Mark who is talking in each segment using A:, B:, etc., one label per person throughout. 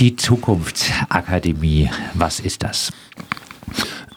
A: Die Zukunftsakademie, was ist das?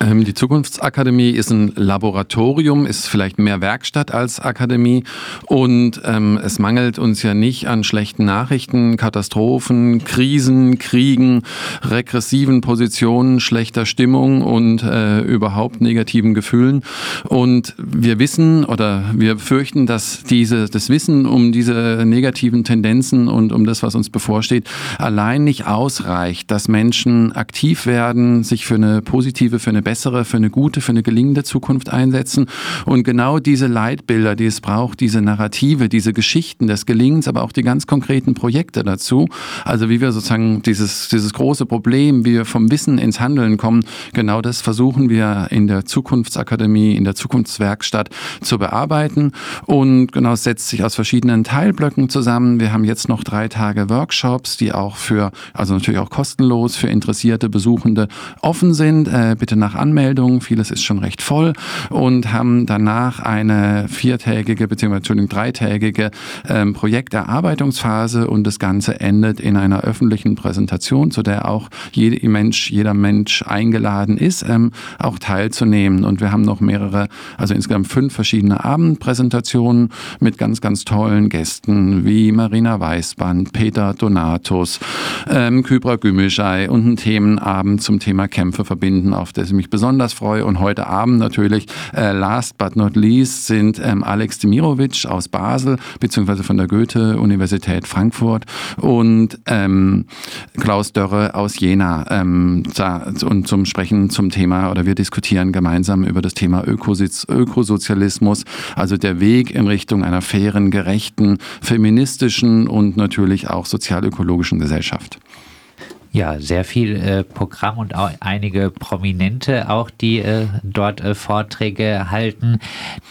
B: Ähm, die Zukunftsakademie ist ein Laboratorium, ist vielleicht mehr Werkstatt als Akademie und ähm, es mangelt uns ja nicht an schlechten Nachrichten, Katastrophen, Krisen, Kriegen, regressiven Positionen, schlechter Stimmung und äh, überhaupt negativen Gefühlen. Und wir wissen oder wir fürchten, dass diese, das Wissen um diese negativen Tendenzen und um das, was uns bevorsteht, allein nicht ausreicht, dass Menschen aktiv werden, sich für eine positive, für eine bessere, für eine gute, für eine gelingende Zukunft einsetzen. Und genau diese Leitbilder, die es braucht, diese Narrative, diese Geschichten des Gelingens, aber auch die ganz konkreten Projekte dazu, also wie wir sozusagen dieses, dieses große Problem, wie wir vom Wissen ins Handeln kommen, genau das versuchen wir in der Zukunftsakademie, in der Zukunftswerkstatt zu bearbeiten. Und genau, es setzt sich aus verschiedenen Teilblöcken zusammen. Wir haben jetzt noch drei Tage Workshops, die auch für, also natürlich auch kostenlos für interessierte Besuchende offen sind. Äh, bitte nach Anmeldung, vieles ist schon recht voll und haben danach eine viertägige bzw. Dreitägige ähm, Projekterarbeitungsphase und das Ganze endet in einer öffentlichen Präsentation, zu der auch jeder Mensch, jeder Mensch eingeladen ist, ähm, auch teilzunehmen. Und wir haben noch mehrere, also insgesamt fünf verschiedene Abendpräsentationen mit ganz, ganz tollen Gästen wie Marina Weißband, Peter Donatus, ähm, Kybra Gümüşay und ein Themenabend zum Thema Kämpfe verbinden, auf das ich mich besonders freue. Und heute Abend natürlich, äh, last but not least, sind ähm, Alex Demirovic aus Basel, beziehungsweise von der Goethe-Universität Frankfurt und ähm, Klaus Dörre aus Jena ähm, da, und zum Sprechen zum Thema oder wir diskutieren gemeinsam über das Thema Ökosozialismus, also der Weg in Richtung einer fairen, gerechten, feministischen und natürlich auch sozialökologischen Gesellschaft.
A: Ja, sehr viel äh, Programm und auch einige Prominente auch, die äh, dort äh, Vorträge halten.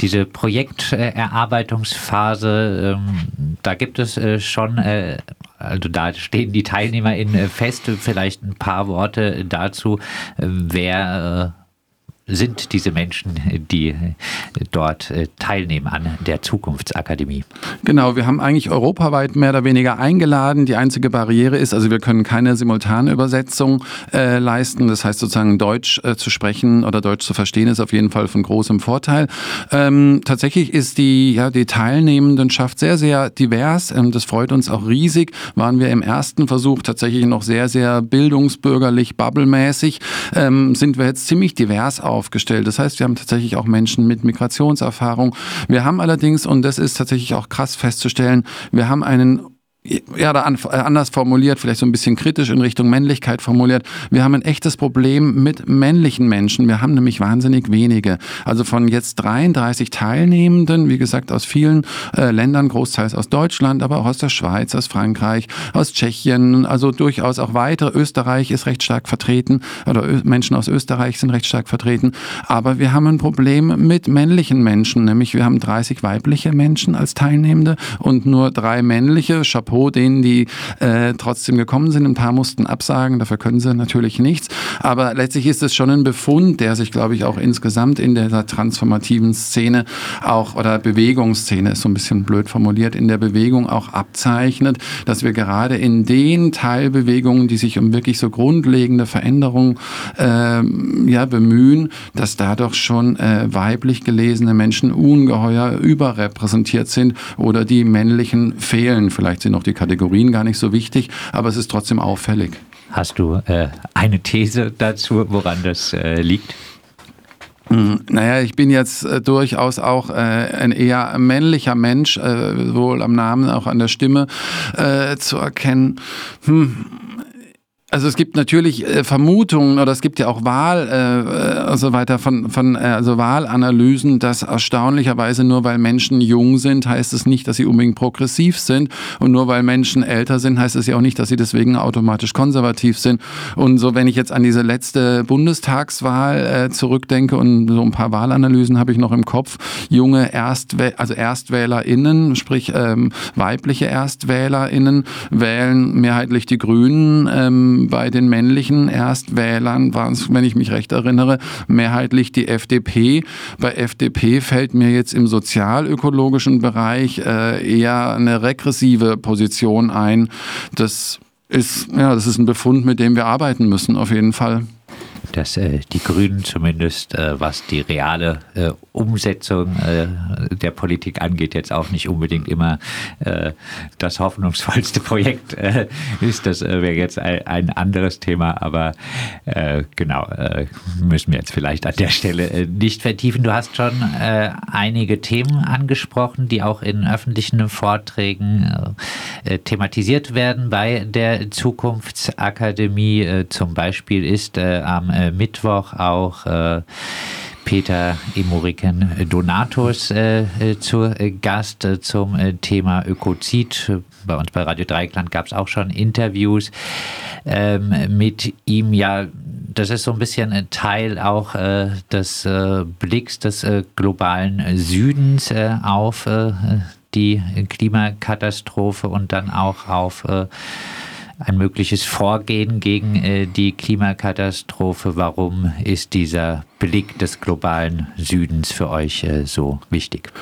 A: Diese Projekterarbeitungsphase, ähm, da gibt es äh, schon, äh, also da stehen die TeilnehmerInnen äh, fest. Vielleicht ein paar Worte dazu, wer sind diese Menschen, die dort äh, teilnehmen an der Zukunftsakademie?
B: Genau, wir haben eigentlich europaweit mehr oder weniger eingeladen. Die einzige Barriere ist, also wir können keine simultane Übersetzung äh, leisten. Das heißt sozusagen Deutsch äh, zu sprechen oder Deutsch zu verstehen ist auf jeden Fall von großem Vorteil. Ähm, tatsächlich ist die, ja, die Teilnehmendenschaft sehr, sehr divers. Ähm, das freut uns auch riesig. Waren wir im ersten Versuch tatsächlich noch sehr, sehr bildungsbürgerlich, bubblemäßig. Ähm, sind wir jetzt ziemlich divers auch aufgestellt. Das heißt, wir haben tatsächlich auch Menschen mit Migrationserfahrung. Wir haben allerdings, und das ist tatsächlich auch krass festzustellen, wir haben einen ja, da äh, anders formuliert, vielleicht so ein bisschen kritisch in Richtung Männlichkeit formuliert. Wir haben ein echtes Problem mit männlichen Menschen. Wir haben nämlich wahnsinnig wenige. Also von jetzt 33 Teilnehmenden, wie gesagt, aus vielen äh, Ländern, großteils aus Deutschland, aber auch aus der Schweiz, aus Frankreich, aus Tschechien, also durchaus auch weitere. Österreich ist recht stark vertreten oder Ö Menschen aus Österreich sind recht stark vertreten. Aber wir haben ein Problem mit männlichen Menschen, nämlich wir haben 30 weibliche Menschen als Teilnehmende und nur drei männliche. Chapeau Chapeau denen, die äh, trotzdem gekommen sind. Ein paar mussten absagen, dafür können sie natürlich nichts. Aber letztlich ist es schon ein Befund, der sich, glaube ich, auch insgesamt in der transformativen Szene auch oder Bewegungsszene ist so ein bisschen blöd formuliert, in der Bewegung auch abzeichnet, dass wir gerade in den Teilbewegungen, die sich um wirklich so grundlegende Veränderungen äh, ja, bemühen, dass da doch schon äh, weiblich gelesene Menschen ungeheuer überrepräsentiert sind oder die männlichen fehlen. Vielleicht sind noch die Kategorien gar nicht so wichtig, aber es ist trotzdem auffällig.
A: Hast du äh, eine These dazu, woran das äh, liegt?
B: Hm, naja, ich bin jetzt äh, durchaus auch äh, ein eher männlicher Mensch, äh, wohl am Namen, auch an der Stimme äh, zu erkennen. Hm also es gibt natürlich äh, Vermutungen oder es gibt ja auch Wahl äh, äh so weiter von, von äh, also Wahlanalysen, dass erstaunlicherweise nur weil Menschen jung sind, heißt es nicht, dass sie unbedingt progressiv sind und nur weil Menschen älter sind, heißt es ja auch nicht, dass sie deswegen automatisch konservativ sind. Und so, wenn ich jetzt an diese letzte Bundestagswahl äh, zurückdenke und so ein paar Wahlanalysen habe ich noch im Kopf, junge Erstwäh also ErstwählerInnen, sprich ähm, weibliche ErstwählerInnen wählen mehrheitlich die Grünen. Ähm, bei den männlichen Erstwählern waren es, wenn ich mich recht erinnere, mehrheitlich die FDP. Bei FDP fällt mir jetzt im sozialökologischen Bereich äh, eher eine regressive Position ein. Das ist, ja, das ist ein Befund, mit dem wir arbeiten müssen, auf jeden Fall
A: dass äh, die Grünen zumindest, äh, was die reale äh, Umsetzung äh, der Politik angeht, jetzt auch nicht unbedingt immer äh, das hoffnungsvollste Projekt äh, ist. Das wäre jetzt ein, ein, anderes Thema, aber genau, müssen wir jetzt vielleicht an der Stelle nicht vertiefen. Du hast schon einige Themen angesprochen, die auch in öffentlichen Vorträgen thematisiert werden bei der Zukunftsakademie. zum Beispiel ist am äh, Mittwoch auch äh, Peter Emoriken Donatus äh, äh zu äh, Gast äh, zum Thema Ökozid. Bei uns bei Radio Dreikland gab es auch schon Interviews ähm, mit ihm. Ja, das ist so ein bisschen Teil auch des Blicks des globalen Südens auf die Klimakatastrophe und dann auch auf ein mögliches Vorgehen gegen äh, die Klimakatastrophe. Warum ist dieser Blick des globalen Südens für euch äh, so wichtig?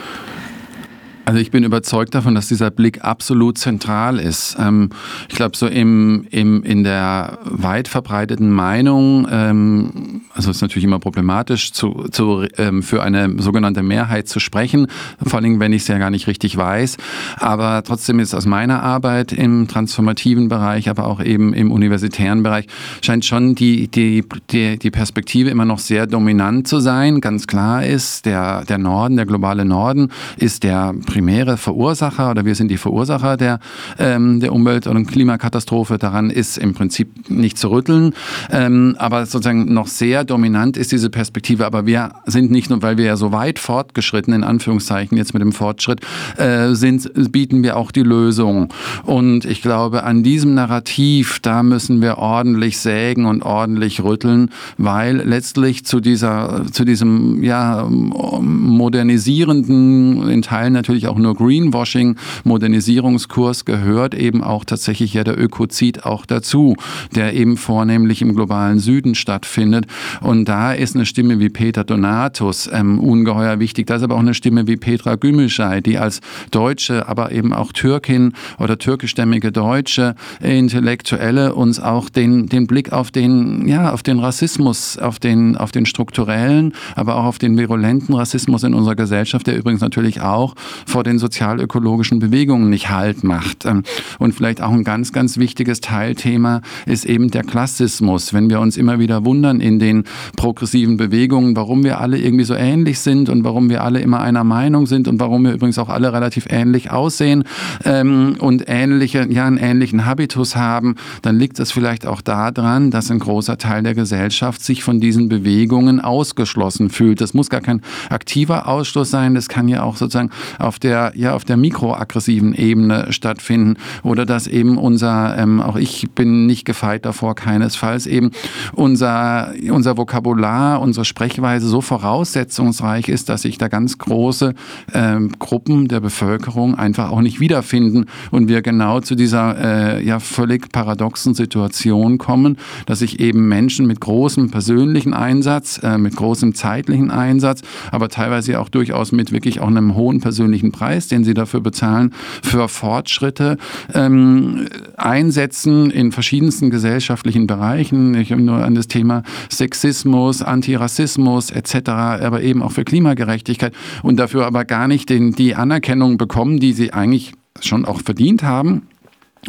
B: Also ich bin überzeugt davon, dass dieser Blick absolut zentral ist. Ähm, ich glaube, so im, im, in der weit verbreiteten Meinung, ähm, also ist natürlich immer problematisch, zu, zu, ähm, für eine sogenannte Mehrheit zu sprechen, vor allem wenn ich es ja gar nicht richtig weiß. Aber trotzdem ist aus meiner Arbeit im transformativen Bereich, aber auch eben im universitären Bereich, scheint schon die, die, die, die Perspektive immer noch sehr dominant zu sein. Ganz klar ist, der, der Norden, der globale Norden, ist der primäre Verursacher oder wir sind die Verursacher der, ähm, der Umwelt- und Klimakatastrophe. Daran ist im Prinzip nicht zu rütteln. Ähm, aber sozusagen noch sehr dominant ist diese Perspektive. Aber wir sind nicht nur, weil wir ja so weit fortgeschritten, in Anführungszeichen jetzt mit dem Fortschritt, äh, sind, bieten wir auch die Lösung. Und ich glaube, an diesem Narrativ, da müssen wir ordentlich sägen und ordentlich rütteln, weil letztlich zu dieser, zu diesem, ja, modernisierenden, in Teilen natürlich natürlich auch nur Greenwashing, Modernisierungskurs gehört eben auch tatsächlich ja der Ökozid auch dazu, der eben vornehmlich im globalen Süden stattfindet. Und da ist eine Stimme wie Peter Donatus ähm, ungeheuer wichtig. Da ist aber auch eine Stimme wie Petra Gümüşay, die als Deutsche, aber eben auch Türkin oder türkischstämmige Deutsche Intellektuelle uns auch den, den Blick auf den, ja, auf den Rassismus, auf den, auf den strukturellen, aber auch auf den virulenten Rassismus in unserer Gesellschaft, der übrigens natürlich auch vor den sozialökologischen Bewegungen nicht Halt macht. Ähm, und vielleicht auch ein ganz, ganz wichtiges Teilthema ist eben der Klassismus. Wenn wir uns immer wieder wundern in den progressiven Bewegungen, warum wir alle irgendwie so ähnlich sind und warum wir alle immer einer Meinung sind und warum wir übrigens auch alle relativ ähnlich aussehen ähm, und ähnliche, ja, einen ähnlichen Habitus haben, dann liegt es vielleicht auch daran, dass ein großer Teil der Gesellschaft sich von diesen Bewegungen ausgeschlossen fühlt. Das muss gar kein aktiver Ausschluss sein, das kann ja auch sozusagen auf der, ja, auf der mikroaggressiven Ebene stattfinden oder dass eben unser, ähm, auch ich bin nicht gefeit davor, keinesfalls eben unser, unser Vokabular, unsere Sprechweise so voraussetzungsreich ist, dass sich da ganz große ähm, Gruppen der Bevölkerung einfach auch nicht wiederfinden und wir genau zu dieser äh, ja völlig paradoxen Situation kommen, dass sich eben Menschen mit großem persönlichen Einsatz, äh, mit großem zeitlichen Einsatz, aber teilweise auch durchaus mit wirklich auch einem hohen persönlichen persönlichen Preis, den sie dafür bezahlen, für Fortschritte ähm, einsetzen in verschiedensten gesellschaftlichen Bereichen. Ich habe nur an das Thema Sexismus, Antirassismus etc., aber eben auch für Klimagerechtigkeit und dafür aber gar nicht den, die Anerkennung bekommen, die sie eigentlich schon auch verdient haben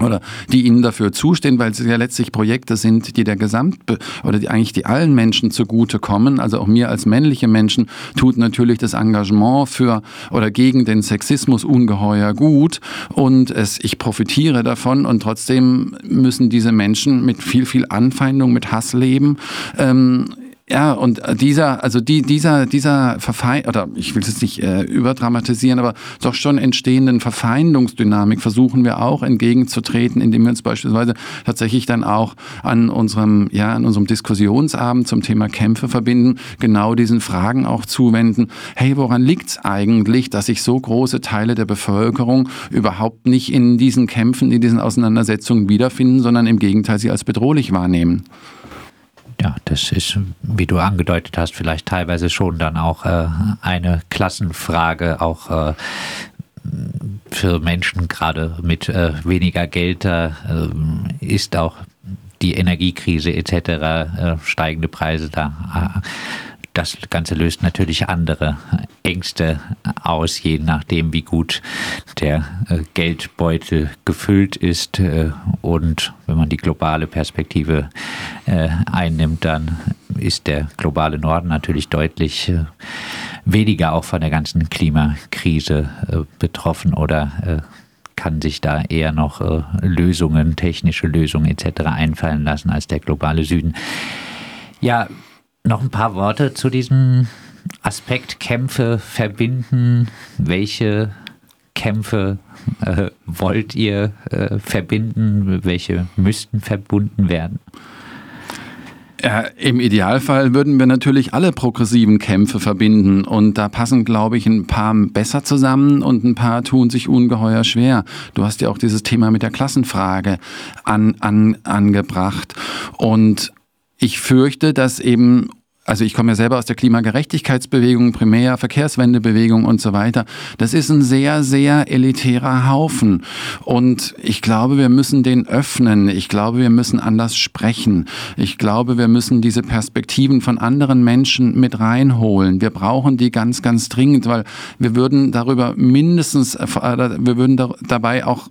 B: oder die ihnen dafür zustehen, weil es ja letztlich Projekte sind, die der Gesamt oder die eigentlich die allen Menschen zugutekommen. Also auch mir als männliche Menschen tut natürlich das Engagement für oder gegen den Sexismus ungeheuer gut und es, ich profitiere davon und trotzdem müssen diese Menschen mit viel, viel Anfeindung, mit Hass leben. Ähm, ja, und dieser, also die, dieser, dieser Verfeind, oder ich will es jetzt nicht äh, überdramatisieren, aber doch schon entstehenden Verfeindungsdynamik versuchen wir auch entgegenzutreten, indem wir uns beispielsweise tatsächlich dann auch an unserem, ja, an unserem Diskussionsabend zum Thema Kämpfe verbinden, genau diesen Fragen auch zuwenden. Hey, woran liegt es eigentlich, dass sich so große Teile der Bevölkerung überhaupt nicht in diesen Kämpfen, in diesen Auseinandersetzungen wiederfinden, sondern im Gegenteil sie als bedrohlich wahrnehmen?
A: Ja, das ist, wie du angedeutet hast, vielleicht teilweise schon dann auch äh, eine Klassenfrage, auch äh, für Menschen gerade mit äh, weniger Geld, äh, ist auch die Energiekrise etc., äh, steigende Preise da. Das Ganze löst natürlich andere Ängste aus, je nachdem, wie gut der äh, Geldbeutel gefüllt ist. Äh, und wenn man die globale Perspektive äh, einnimmt, dann ist der globale Norden natürlich deutlich weniger auch von der ganzen Klimakrise betroffen oder kann sich da eher noch Lösungen, technische Lösungen etc. einfallen lassen als der globale Süden. Ja, noch ein paar Worte zu diesem Aspekt Kämpfe verbinden. Welche Kämpfe äh, wollt ihr äh, verbinden? Welche müssten verbunden werden?
B: Ja, Im Idealfall würden wir natürlich alle progressiven Kämpfe verbinden und da passen, glaube ich, ein paar besser zusammen und ein paar tun sich ungeheuer schwer. Du hast ja auch dieses Thema mit der Klassenfrage an, an, angebracht und ich fürchte, dass eben also ich komme ja selber aus der Klimagerechtigkeitsbewegung, Primär, Verkehrswendebewegung und so weiter. Das ist ein sehr, sehr elitärer Haufen. Und ich glaube, wir müssen den öffnen. Ich glaube, wir müssen anders sprechen. Ich glaube, wir müssen diese Perspektiven von anderen Menschen mit reinholen. Wir brauchen die ganz, ganz dringend, weil wir würden darüber mindestens, äh, wir würden dabei auch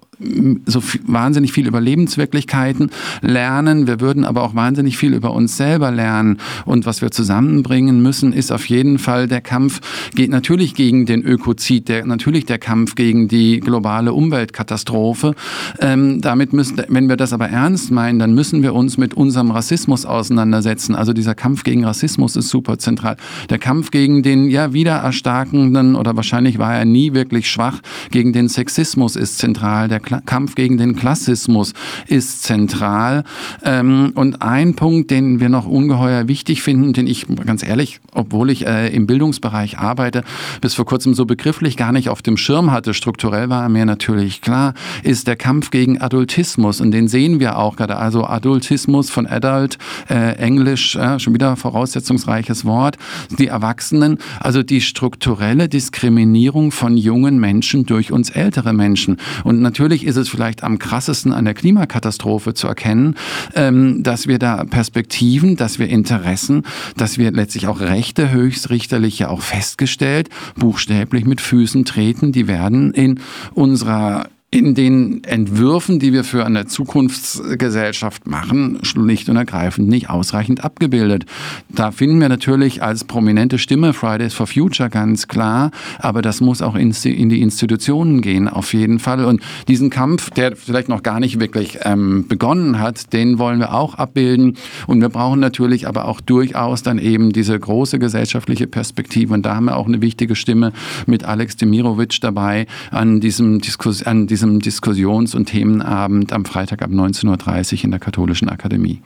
B: so wahnsinnig viel über Lebenswirklichkeiten lernen. Wir würden aber auch wahnsinnig viel über uns selber lernen. Und was wir zusammenbringen müssen, ist auf jeden Fall der Kampf geht natürlich gegen den Ökozid, der, natürlich der Kampf gegen die globale Umweltkatastrophe. Ähm, damit müssen, wenn wir das aber ernst meinen, dann müssen wir uns mit unserem Rassismus auseinandersetzen. Also dieser Kampf gegen Rassismus ist super zentral. Der Kampf gegen den ja wieder erstarkenden oder wahrscheinlich war er nie wirklich schwach gegen den Sexismus ist zentral. Der Kampf gegen den Klassismus ist zentral. Ähm, und ein Punkt, den wir noch ungeheuer wichtig finden, den ich ganz ehrlich, obwohl ich äh, im Bildungsbereich arbeite, bis vor kurzem so begrifflich gar nicht auf dem Schirm hatte, strukturell war mir natürlich klar, ist der Kampf gegen Adultismus. Und den sehen wir auch gerade. Also Adultismus von Adult, äh, Englisch, äh, schon wieder voraussetzungsreiches Wort. Die Erwachsenen, also die strukturelle Diskriminierung von jungen Menschen durch uns ältere Menschen. Und natürlich ist es vielleicht am krassesten an der Klimakatastrophe zu erkennen, ähm, dass wir da Perspektiven, dass wir Interessen, dass wir letztlich auch Rechte höchstrichterlich ja auch festgestellt, buchstäblich mit Füßen treten, die werden in unserer in den Entwürfen, die wir für eine Zukunftsgesellschaft machen, schlicht und ergreifend nicht ausreichend abgebildet. Da finden wir natürlich als prominente Stimme Fridays for Future ganz klar, aber das muss auch in die Institutionen gehen, auf jeden Fall. Und diesen Kampf, der vielleicht noch gar nicht wirklich ähm, begonnen hat, den wollen wir auch abbilden. Und wir brauchen natürlich aber auch durchaus dann eben diese große gesellschaftliche Perspektive. Und da haben wir auch eine wichtige Stimme mit Alex Demirovic dabei an diesem Diskurs, an diesem diesem Diskussions- und Themenabend am Freitag ab 19.30 Uhr in der Katholischen Akademie.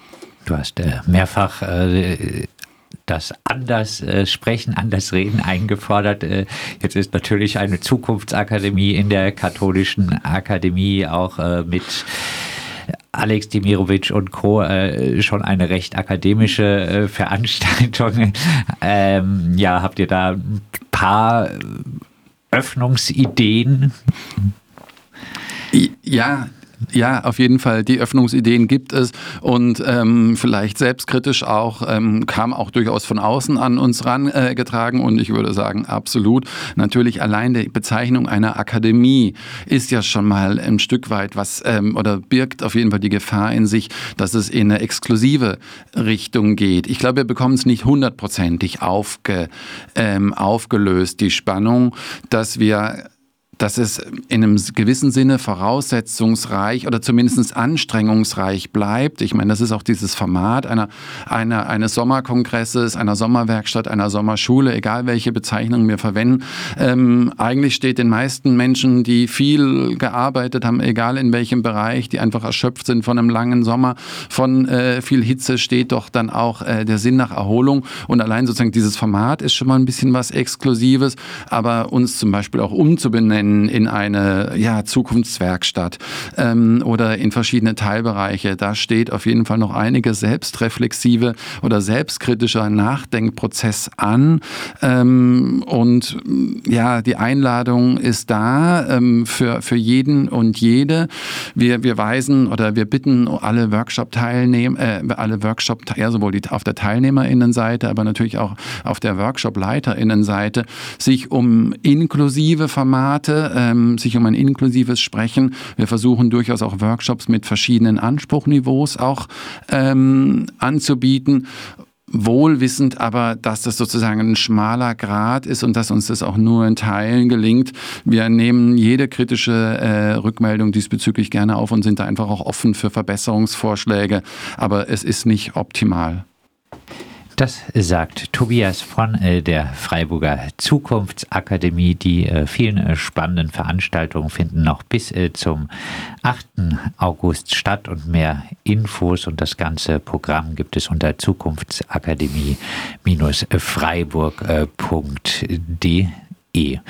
A: Du hast äh, mehrfach äh, das anders äh, sprechen, anders reden eingefordert. Äh, jetzt ist natürlich eine Zukunftsakademie in der katholischen Akademie auch äh, mit Alex Dimirovic und Co. Äh, schon eine recht akademische äh, Veranstaltung. Ähm, ja, habt ihr da ein paar Öffnungsideen?
B: Ja, ja, auf jeden Fall. Die Öffnungsideen gibt es und ähm, vielleicht selbstkritisch auch, ähm, kam auch durchaus von außen an uns rangetragen äh, und ich würde sagen, absolut. Natürlich allein die Bezeichnung einer Akademie ist ja schon mal ein Stück weit was ähm, oder birgt auf jeden Fall die Gefahr in sich, dass es in eine exklusive Richtung geht. Ich glaube, wir bekommen es nicht hundertprozentig aufge, ähm, aufgelöst, die Spannung, dass wir dass es in einem gewissen Sinne voraussetzungsreich oder zumindest anstrengungsreich bleibt. Ich meine, das ist auch dieses Format einer, einer, eines Sommerkongresses, einer Sommerwerkstatt, einer Sommerschule, egal welche Bezeichnung wir verwenden. Ähm, eigentlich steht den meisten Menschen, die viel gearbeitet haben, egal in welchem Bereich, die einfach erschöpft sind von einem langen Sommer, von äh, viel Hitze, steht doch dann auch äh, der Sinn nach Erholung. Und allein sozusagen dieses Format ist schon mal ein bisschen was Exklusives, aber uns zum Beispiel auch umzubenennen, in, in eine ja, Zukunftswerkstatt ähm, oder in verschiedene Teilbereiche. Da steht auf jeden Fall noch einige selbstreflexive oder selbstkritischer Nachdenkprozess an. Ähm, und ja, die Einladung ist da ähm, für, für jeden und jede. Wir, wir weisen oder wir bitten alle Workshop-Teilnehmer, äh, alle Workshop, ja, sowohl die, auf der TeilnehmerInnenseite, aber natürlich auch auf der Workshop-LeiterInnenseite, sich um inklusive Formate, ähm, sich um ein inklusives Sprechen. Wir versuchen durchaus auch Workshops mit verschiedenen Anspruchniveaus auch ähm, anzubieten wohlwissend aber, dass das sozusagen ein schmaler Grad ist und dass uns das auch nur in Teilen gelingt. Wir nehmen jede kritische äh, Rückmeldung diesbezüglich gerne auf und sind da einfach auch offen für Verbesserungsvorschläge, aber es ist nicht optimal.
A: Das sagt Tobias von äh, der Freiburger Zukunftsakademie. Die äh, vielen äh, spannenden Veranstaltungen finden noch bis zum 8. August statt und mehr Infos und das ganze Programm gibt es unter zukunftsakademie-freiburg.de.